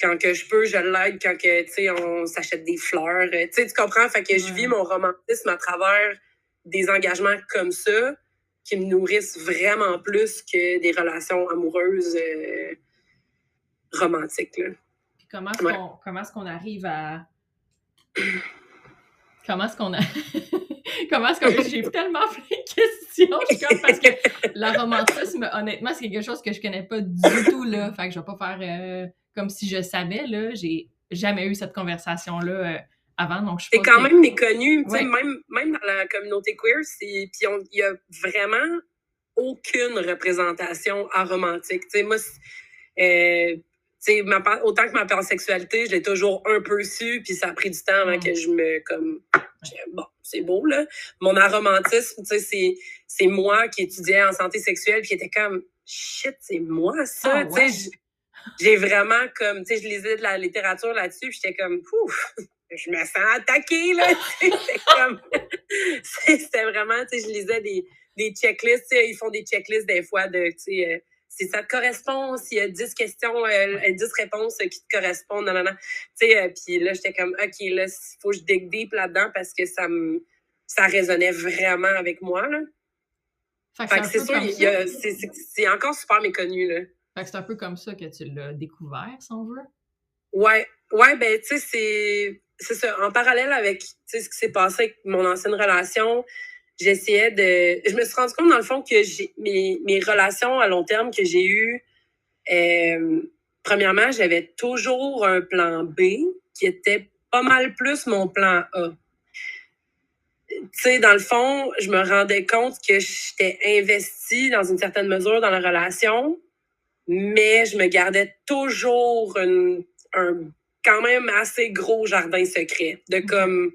quand que je peux, je l'aide. Quand que, on s'achète des fleurs. Euh, tu comprends? Fait que je vis mon romantisme à travers des engagements comme ça qui me nourrissent vraiment plus que des relations amoureuses euh, romantiques. Là. Comment est-ce qu'on qu'on arrive à. Comment est-ce qu'on a. comment est-ce que j'ai tellement plein de questions? Comme parce que le romantisme, honnêtement, c'est quelque chose que je connais pas du tout, là. Fait que je vais pas faire euh, comme si je savais, là. J'ai jamais eu cette conversation-là euh, avant, donc je C'est quand même méconnu, même, même dans la communauté queer, il y a vraiment aucune représentation aromantique. Tu sais, moi, euh, sais, autant que ma pansexualité, je l'ai toujours un peu su, puis ça a pris du temps avant que je me comme bon, c'est beau là. Mon aromantisme, tu sais, c'est moi qui étudiais en santé sexuelle, puis était comme shit, c'est moi ça, ah, tu sais. J'ai vraiment comme, tu sais, je lisais de la littérature là-dessus, puis j'étais comme, pouf, je me sens attaquée là. C'était comme, c'était vraiment, tu sais, je lisais des des checklists, ils font des checklists des fois de, tu sais euh, si ça te correspond, s'il y a 10 questions, euh, 10 réponses qui te correspondent, non, non, non. Tu sais, euh, puis là, j'étais comme, OK, là, il faut que je dig deep là-dedans parce que ça me, ça résonnait vraiment avec moi, là. Fait que c'est sûr, c'est encore super méconnu, là. Fait que c'est un peu comme ça que tu l'as découvert, si on veut. Ouais, ouais, ben, tu sais, c'est, c'est ça. En parallèle avec, ce qui s'est passé avec mon ancienne relation, j'essayais de. Je me suis rendu compte, dans le fond, que j'ai mes, mes relations à long terme que j'ai eues, euh, premièrement, j'avais toujours un plan B qui était pas mal plus mon plan A. Tu sais, dans le fond, je me rendais compte que j'étais investie dans une certaine mesure dans la relation, mais je me gardais toujours un quand même assez gros jardin secret de comme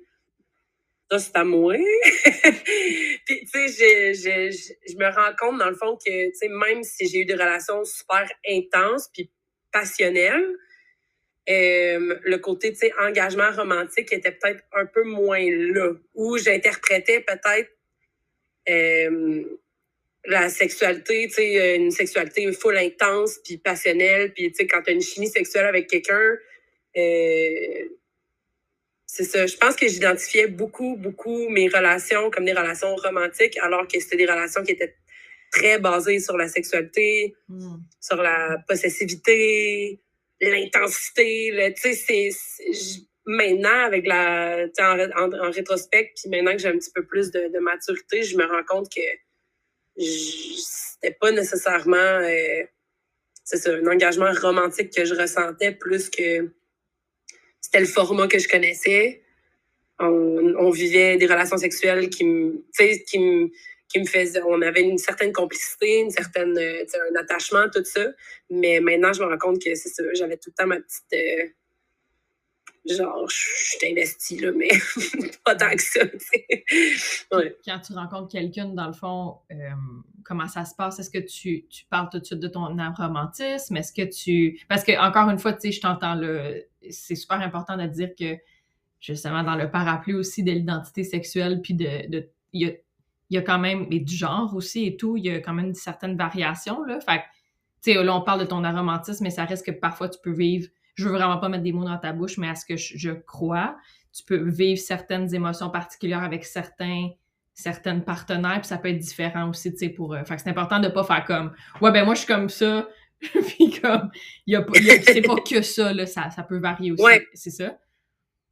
ça, c'est à moi. puis, tu sais, je, me rends compte, dans le fond, que, tu sais, même si j'ai eu des relations super intenses puis passionnelles, euh, le côté, tu sais, engagement romantique était peut-être un peu moins là, où j'interprétais peut-être euh, la sexualité, tu sais, une sexualité full intense puis passionnelle, puis, tu sais, quand tu as une chimie sexuelle avec quelqu'un, euh, c'est ça. Je pense que j'identifiais beaucoup, beaucoup mes relations comme des relations romantiques, alors que c'était des relations qui étaient très basées sur la sexualité, hmm. sur la possessivité, l'intensité. Tu sais, c'est maintenant avec la, en, en, rétrospect, puis maintenant que j'ai un petit peu plus de, maturité, je me rends compte que c'était pas nécessairement, euh, c'est un engagement romantique que je ressentais plus que c'était le format que je connaissais. On, vivait des relations sexuelles qui me, qui me, qui me faisaient, on avait une certaine complicité, une certaine, un attachement, tout ça. Mais maintenant, je me rends compte que c'est ça, j'avais tout le temps ma petite, euh, genre, je suis investie, là, mais pas tant que ça. Quand tu rencontres quelqu'un, dans le fond, euh, comment ça se passe? Est-ce que tu, tu, parles tout de suite de ton romantisme? Est-ce que tu. Parce que, encore une fois, tu sais, je t'entends là, c'est super important de dire que, justement, dans le parapluie aussi de l'identité sexuelle, puis de. il y a, y a quand même, et du genre aussi et tout, il y a quand même certaines variations, là. Fait tu sais, là, on parle de ton aromantisme, mais ça reste que parfois tu peux vivre je veux vraiment pas mettre des mots dans ta bouche, mais à ce que je, crois, tu peux vivre certaines émotions particulières avec certains certaines partenaires, puis ça peut être différent aussi, tu sais, pour... Euh, fait que c'est important de pas faire comme, ouais, ben moi, je suis comme ça, puis comme, y a, c'est pas que ça, là, ça, ça peut varier aussi, c'est ça?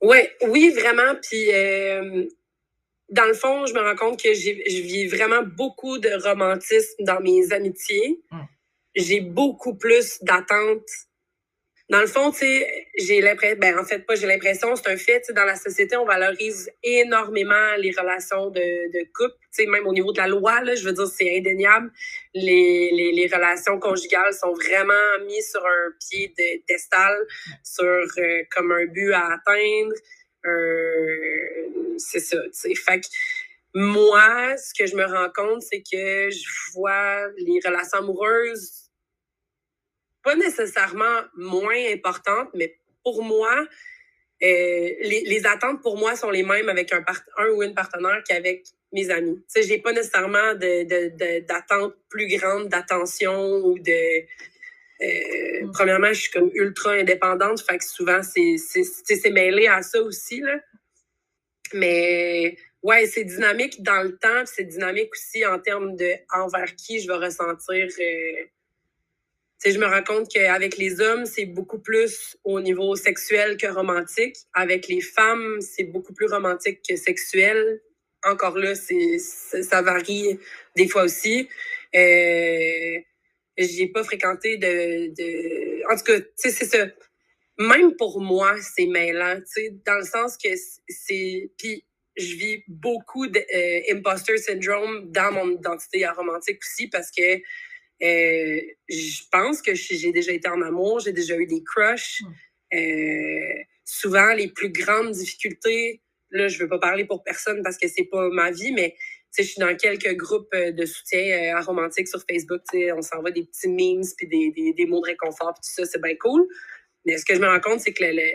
Ouais, oui, vraiment, puis euh, dans le fond, je me rends compte que je vis vraiment beaucoup de romantisme dans mes amitiés. Hum. J'ai beaucoup plus d'attentes dans le fond, tu sais, j'ai l'impression, ben en fait pas j'ai l'impression, c'est un fait, tu sais, dans la société, on valorise énormément les relations de, de couple, tu sais, même au niveau de la loi, là, je veux dire, c'est indéniable. Les, les, relations conjugales sont vraiment mises sur un pied d'estal, sur euh, comme un but à atteindre. Euh, c'est ça, tu sais. Fait moi, ce que je me rends compte, c'est que je vois les relations amoureuses pas nécessairement moins importantes, mais pour moi, euh, les, les, attentes pour moi sont les mêmes avec un, un ou une partenaire qu'avec mes amis. Sais, j'ai pas nécessairement de, plus grandes d'attention ou de... Euh, mm. Premièrement, je suis comme ultra indépendante, fait que souvent, c'est mêlé à ça aussi, là. Mais ouais, c'est dynamique dans le temps, c'est dynamique aussi en termes de envers qui je vais ressentir. Euh, je me rends compte qu'avec les hommes, c'est beaucoup plus au niveau sexuel que romantique. Avec les femmes, c'est beaucoup plus romantique que sexuel. Encore là, c'est ça varie des fois aussi. Euh, j'ai pas fréquenté de. En tout cas, tu sais, c'est ça. Même pour moi, c'est mêlant, tu sais, dans le sens que c'est... Puis je vis beaucoup d'imposter euh, syndrome dans mon identité romantique aussi parce que euh, je pense que j'ai déjà été en amour, j'ai déjà eu des crushs. Hmm. Euh, souvent, les plus grandes difficultés, là, je veux pas parler pour personne parce que c'est pas ma vie, mais je suis dans quelques groupes de soutien aromantique sur Facebook. On s'envoie des petits memes puis des, des, des, mots de réconfort, puis tout ça, c'est bien cool. Mais ce que je me rends compte, c'est que le,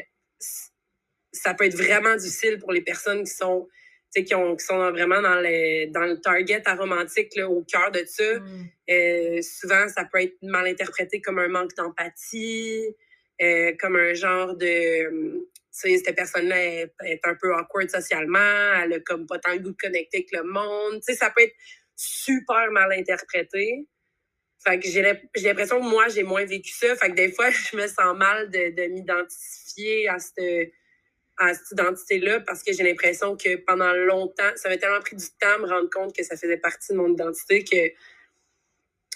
ça peut être vraiment difficile pour les personnes qui sont qui, ont, qui sont vraiment dans, les, dans le target aromantique, là, au cœur de ça. Mm. Euh, souvent, ça peut être mal interprété comme un manque d'empathie, euh, comme un genre de... Tu sais, cette personne-là est, est, un peu awkward socialement, elle a comme pas tant le goût de connecter avec le monde. Tu sais, ça peut être super mal interprété. Fait que j'ai l'impression que moi, j'ai moins vécu ça. Fait que des fois, je me sens mal de, de m'identifier à cette à cette identité-là parce que j'ai l'impression que pendant longtemps, ça m'a tellement pris du temps à me rendre compte que ça faisait partie de mon identité que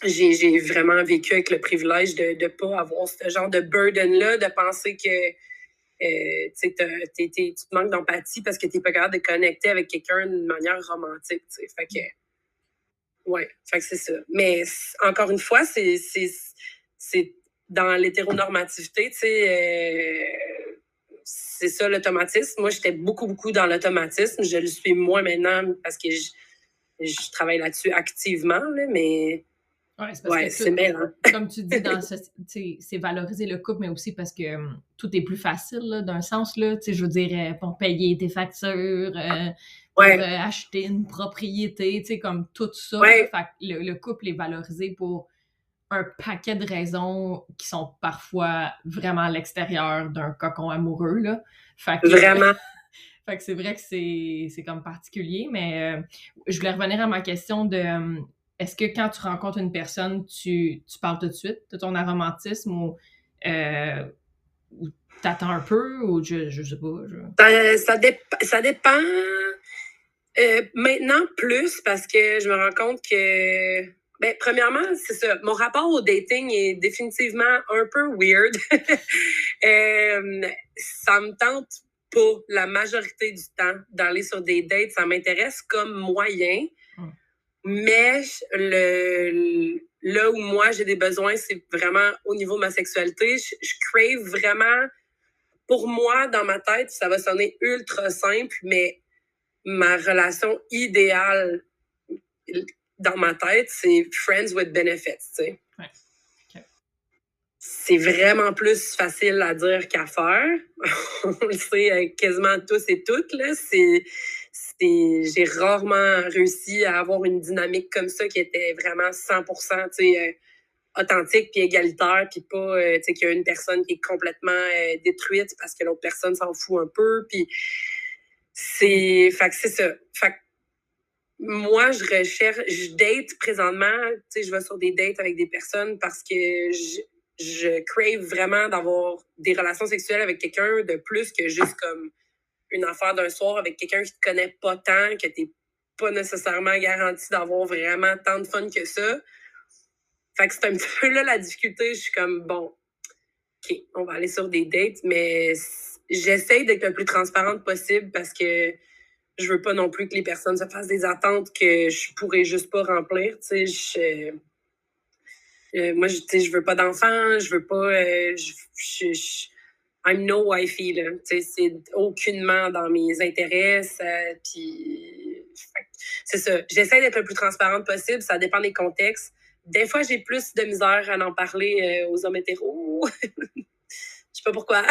j'ai vraiment vécu avec le privilège de ne pas avoir ce genre de burden-là, de penser que euh, tu te manques d'empathie parce que tu n'es pas capable de connecter avec quelqu'un d'une manière romantique. Fait que, ouais, fait que c'est ça. Mais encore une fois, c'est dans l'hétéronormativité, tu sais. Euh, c'est ça l'automatisme. Moi, j'étais beaucoup, beaucoup dans l'automatisme. Je le suis moins maintenant parce que je, travaille là-dessus activement, mais ouais, c'est Comme tu dis, c'est valoriser le couple, mais aussi parce que hum, tout est plus facile d'un sens. Là, je veux dire, euh, pour payer tes factures, euh, pour euh, acheter une propriété, comme tout ça. le, couple est valorisé pour un paquet de raisons qui sont parfois vraiment à l'extérieur d'un cocon amoureux. Là. Fait que, vraiment. fait que c'est vrai que c'est comme particulier, mais euh, je voulais revenir à ma question de euh, est-ce que quand tu rencontres une personne, tu, tu, parles tout de suite de ton aromantisme ou, euh, ou t'attends un peu ou je, je sais pas? Ça, ça, dépend. maintenant, plus parce que je me rends compte que ben, premièrement, c'est ça. Mon rapport au dating est définitivement un peu weird. euh, ça me tente pas la majorité du temps d'aller sur des dates. Ça m'intéresse comme moyen. Hmm. Mais le, là où moi j'ai des besoins, c'est vraiment au niveau de ma sexualité. Je, je crave vraiment, pour moi, dans ma tête, ça va sonner ultra simple, mais ma relation idéale dans ma tête, c'est friends with benefits, tu sais. C'est vraiment plus facile à dire qu'à faire. On le sait euh, quasiment tous et toutes, là. C'est, j'ai rarement réussi à avoir une dynamique comme ça qui était vraiment 100%, tu sais, euh, authentique puis égalitaire puis pas euh, tu sais qu'il y a une personne qui est complètement détruite parce que l'autre personne s'en fout un peu puis c'est fait que c'est ça fait moi, je recherche, je date présentement, tu sais, je vais sur des dates avec des personnes parce que je, je crave vraiment d'avoir des relations sexuelles avec quelqu'un de plus que juste comme une affaire d'un soir avec quelqu'un qui te connaît pas tant, que t'es pas nécessairement garanti d'avoir vraiment tant de fun que ça. Fait que c'est un petit peu là la difficulté. Je suis comme, bon, OK, on va aller sur des dates, mais j'essaye d'être le plus transparente possible parce que je veux pas non plus que les personnes se fassent des attentes que je pourrais juste pas remplir. Tu sais, euh, moi, je, je veux pas d'enfants, je veux pas. Euh, je, je, I'm no wifey, là. Tu sais, c'est aucunement dans mes intérêts. puis, c'est ça. J'essaie d'être le plus transparente possible. Ça dépend des contextes. Des fois, j'ai plus de misère à en parler euh, aux hommes hétéros. Je sais pas pourquoi.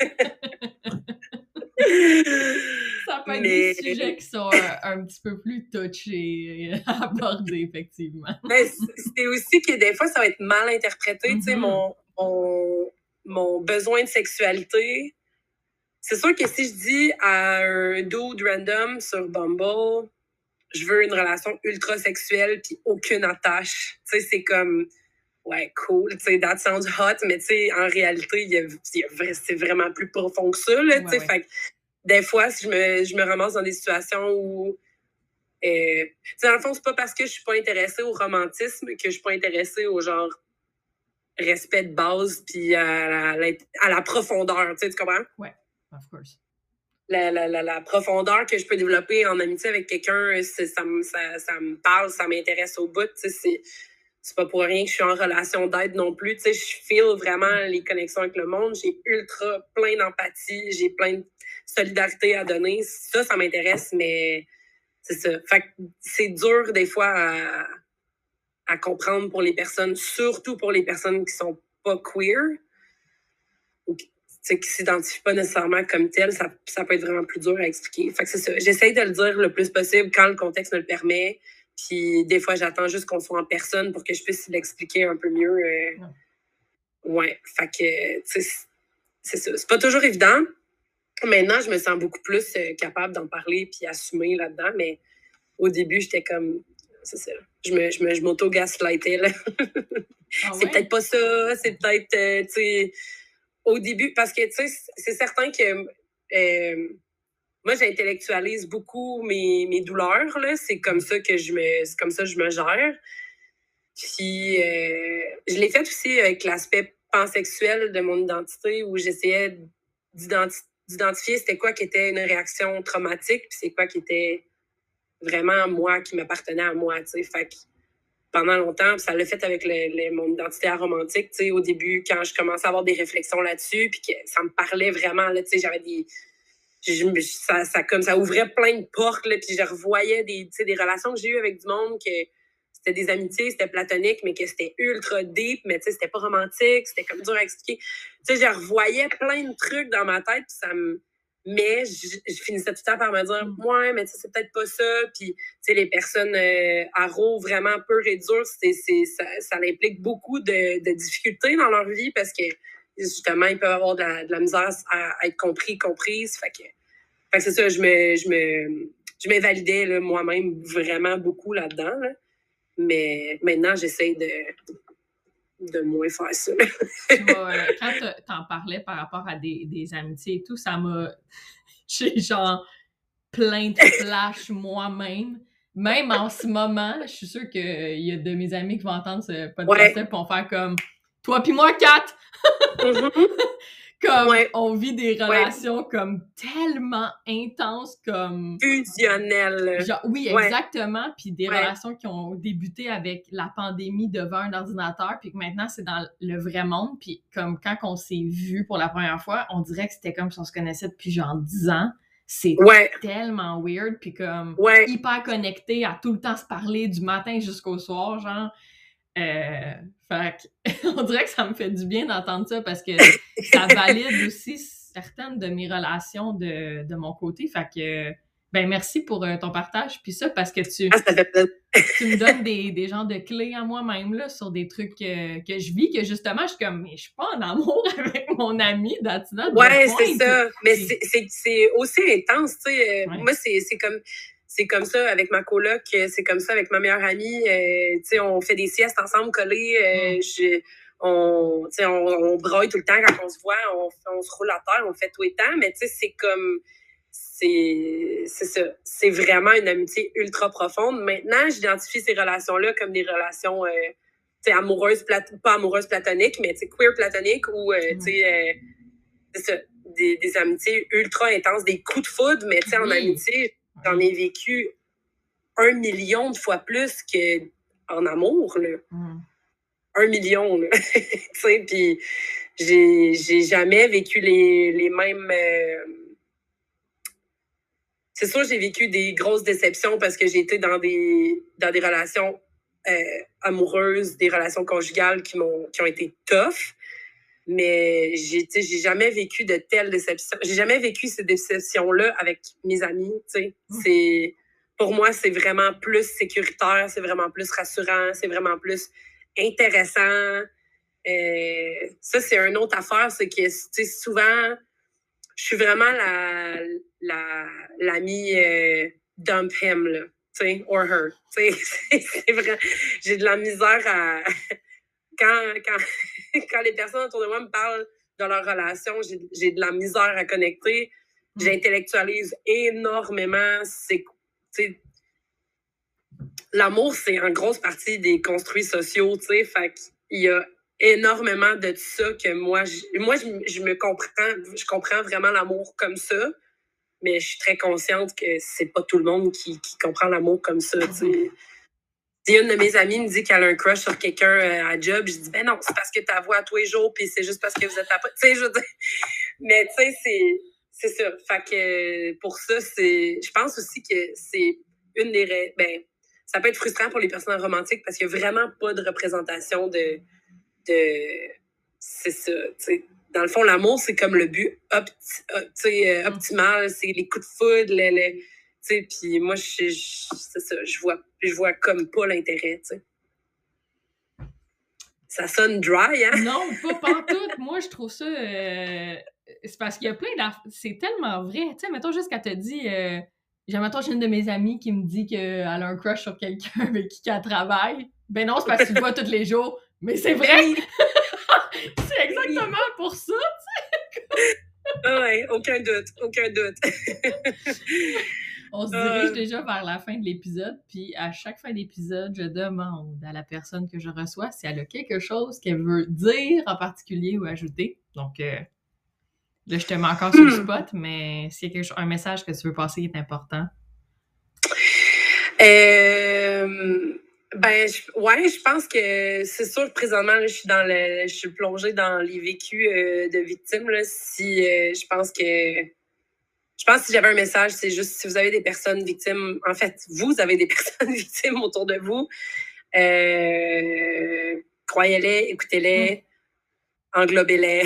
Ça peut être des sujets qui sont euh, un, petit peu plus touchés à aborder, effectivement. Mais c'est aussi que des fois, ça va être mal interprété. Tu sais, mm-hmm. mon, mon, besoin de sexualité. C'est sûr que si je dis à un dude random sur Bumble, je veux une relation ultra sexuelle puis aucune attache. Tu sais, c'est comme, ouais, cool, tu sais, that sounds hot, mais tu sais, en réalité, c'est vraiment plus profond que ça, là, tu sais. Fait des fois, si je me, je me ramasse dans des situations où, euh, dans le fond, c'est pas parce que je suis pas intéressée au romantisme que je suis pas intéressée au genre respect de base puis à la, à la profondeur, tu sais, tu comprends? Ouais, of course la, la, la, profondeur que je peux développer en amitié avec quelqu'un, ça, ça, ça, me parle, ça m'intéresse au bout. C'est, c'est pas pour rien que je suis en relation d'aide non plus. Je feel vraiment les connexions avec le monde. J'ai ultra plein d'empathie, j'ai plein de solidarité à donner. Ça, ça m'intéresse, mais c'est ça. Fait c'est dur des fois à, à comprendre pour les personnes, surtout pour les personnes qui sont pas queer qui ne s'identifient pas nécessairement comme tel, ça, ça, peut être vraiment plus dur à expliquer. Fait que c'est ça. J'essaie de le dire le plus possible quand le contexte me le permet. Puis des fois, j'attends juste qu'on soit en personne pour que je puisse l'expliquer un peu mieux. Euh... Ouais. Fait que, c'est ça. C'est pas toujours évident. Maintenant, je me sens beaucoup plus euh, capable d'en parler puis assumer là-dedans. Mais au début, j'étais comme, c'est ça. Je me, je me, je m'auto-gaslightais, là. Ah c'est peut-être pas ça. C'est peut-être, euh, tu sais au début, parce que, tu sais, c'est certain que euh, moi, j'intellectualise beaucoup mes, mes douleurs, là. C'est comme ça que je me, c'est comme ça que je me gère. Puis, euh, je l'ai fait aussi avec l'aspect pansexuel de mon identité où j'essayais d'identifier c'était quoi qui était une réaction traumatique, puis c'est quoi qui était vraiment moi, qui m'appartenait à moi, tu sais. Fait que pendant longtemps. ça l'a fait avec mon identité aromantique. Tu sais, au début, quand je commençais à avoir des réflexions là-dessus, puis que ça me parlait vraiment, là, tu sais, j'avais des... ça, comme, ça ouvrait plein de portes, là, puis je revoyais des, des relations que j'ai eues avec du monde, c'était des amitiés, c'était platonique, mais que c'était ultra deep, mais tu sais, c'était pas romantique, c'était comme dur à expliquer. Tu sais, je revoyais plein de trucs dans ma tête, puis ça me mais je, finissais tout le temps par me dire, mm. ouais, mais c'est peut-être pas ça. Puis, tu sais, les personnes euh, vraiment peu c'est, ça, ça implique beaucoup de, de, difficultés dans leur vie parce que, justement, ils peuvent avoir de la, misère à, être compris, comprise. Fait que, fait que c'est ça, je me, je me, je m'invalidais moi-même vraiment beaucoup là-dedans. Mais maintenant, j'essaie de, de moins faire ça. Euh, quand tu en parlais par rapport à des, des amitiés et tout, ça m'a. J'ai genre plein de flashs moi-même. Même en ce moment, je suis sûre qu'il y a de mes amis qui vont entendre ce podcast et vont faire comme Toi puis moi, quatre! Mm-hmm. Comme on vit des relations comme tellement intenses, comme. Fusionnelles. oui, exactement. Puis des relations qui ont débuté avec la pandémie devant un ordinateur, puis que maintenant c'est dans le vrai monde. Puis comme quand on s'est vu pour la première fois, on dirait que c'était comme si on se connaissait depuis genre 10 ans. C'est tellement weird, puis comme hyper connecté à tout le temps se parler du matin jusqu'au soir, genre. Euh, fait on dirait que ça me fait du bien d'entendre ça parce que ça valide aussi certaines de mes relations de, de mon côté. Fait que, ben merci pour euh, ton partage. Puis ça, parce que tu, ah, tu me donnes des, des genres de clés à moi-même là, sur des trucs que, que je vis, que justement, je suis comme, mais je suis pas en amour avec mon ami Datina. Ouais, c'est ça. Mais c'est aussi intense, tu sais. Euh, moi, c'est comme c'est comme ça avec ma coloc, euh, c'est comme ça avec ma meilleure amie. Euh, tu sais, on fait des siestes ensemble collés. Euh, mm. je, on, on, on broille tout le temps quand on se voit, on, on se roule à terre, on fait tout le temps, mais tu sais, c'est comme c'est ça. C'est vraiment une amitié ultra profonde. Maintenant, j'identifie ces relations-là comme des relations euh, amoureuses, pas amoureuses platoniques, mais queer platoniques ou mm. tu sais, c'est ça, des, des, amitiés ultra intenses, des coups de foudre, mais tu sais, en amitié, J'en ai vécu un million de fois plus qu'en amour, là. Mm. Un million, là. tu sais, puis j'ai jamais vécu les, les mêmes... Euh, c'est sûr, j'ai vécu des grosses déceptions parce que j'ai été dans des, dans des relations euh, amoureuses, des relations conjugales qui, m'ont, qui ont été tough. Mais j'ai, j'ai jamais vécu de telles déceptions. J'ai jamais vécu ces déceptions-là avec mes amis. sais. Mmh. C'est, pour moi, c'est vraiment plus sécuritaire, c'est vraiment plus rassurant, c'est vraiment plus intéressant. Euh, ça, c'est une autre affaire, c'est que souvent, je suis vraiment la, la, l'amie euh, dump him, là, tu sais, or her. c'est vrai. J'ai de la misère à. Quand, quand, quand les personnes autour de moi me parlent de leur relation, j'ai de la misère à connecter. Mm. J'intellectualise énormément. C'est, l'amour, c'est en grosse partie des construits sociaux, tu sais. Fait qu'il y a énormément de ça que moi, je, moi, je, me comprends, je comprends vraiment l'amour comme ça, mais je suis très consciente que c'est pas tout le monde qui, qui comprend l'amour comme ça, Si une de mes amies me dit qu'elle a un crush sur quelqu'un euh, à job, je dis ben non, c'est parce que tu voix à tous les jours, puis c'est juste parce que vous êtes à Tu sais, je Mais tu sais, c'est, c'est ça. Fait que pour ça, c'est. Je pense aussi que c'est une des. Ben, ça peut être frustrant pour les personnes romantiques parce qu'il n'y a vraiment pas de représentation de, de c'est ça, tu Dans le fond, l'amour, c'est comme le but opti euh, euh, optimal, c'est les coups de foudre, les, les puis moi, je, c'est ça, je vois, je vois comme pas l'intérêt, tu sais. Ça sonne dry, hein? Non, pas, tout. moi, je trouve ça... Euh, c'est parce qu'il y a plein d'affaires... C'est tellement vrai. Tu sais, mettons juste qu'elle te dit... Euh... J'ai, j'ai une de mes amies qui me dit qu'elle a un crush sur quelqu'un avec qui elle travaille. Ben non, c'est parce que tu le vois tous les jours. Mais c'est vrai! c'est exactement pour ça, tu sais! Ah ouais, aucun doute, aucun doute. On se dirige euh. déjà vers la fin de l'épisode, puis à chaque fin d'épisode, je demande à la personne que je reçois si elle a quelque chose qu'elle veut dire en particulier ou ajouter. Donc, euh, là, je te mets encore sur le hmm. spot, mais s'il y a un message que tu veux passer qui est important. Euh, ben, je, ouais, je pense que c'est sûr que présentement, je suis dans le, je suis plongée dans les vécus euh, de victimes. Là, si euh, je pense que, je pense que si j'avais un message, c'est juste si vous avez des personnes victimes, en fait, vous avez des personnes victimes autour de vous, euh, croyez-les, écoutez-les, mm. englobez-les.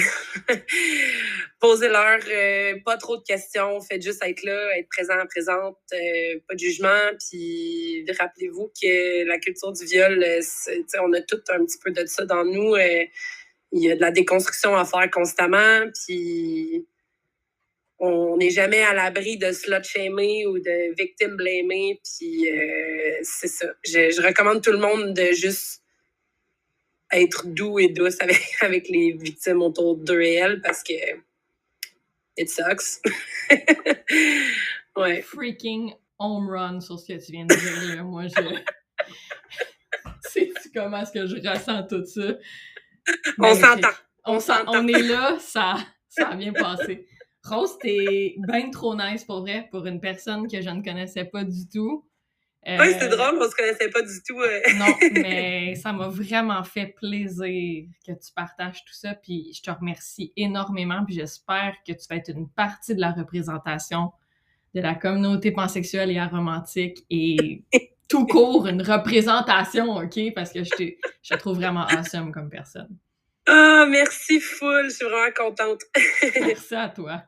Posez-leur euh, pas trop de questions, faites juste être là, être présent, présente, euh, pas de jugement. Puis rappelez-vous que la culture du viol, on a tout un petit peu de ça dans nous. il y a de la déconstruction à faire constamment. Puis on n'est jamais à l'abri de slut shamer ou de victim blamer. Puis c'est ça. Je, je recommande tout le monde de juste être doux et douce avec, avec les victimes autour d'eux et elles parce que it sucks. ouais. Freaking home run sur ce que tu viens de dire. Moi, je. Sais-tu comment est-ce que je ressens tout ça? on s'entend. On, s'entend. on est là, ça, ça a bien passé. Rose, t'es bien trop nice pour vrai, pour une personne que je ne connaissais pas du tout. oui, c'est euh, drôle, on se connaissait pas du tout. non, mais ça m'a vraiment fait plaisir que tu partages tout ça. Puis je te remercie énormément. Puis j'espère que tu vas être une partie de la représentation de la communauté pansexuelle et aromantique et tout court, une représentation, OK? Parce que je te, je te trouve vraiment awesome comme personne. Ah, merci full, je suis vraiment contente. merci à toi.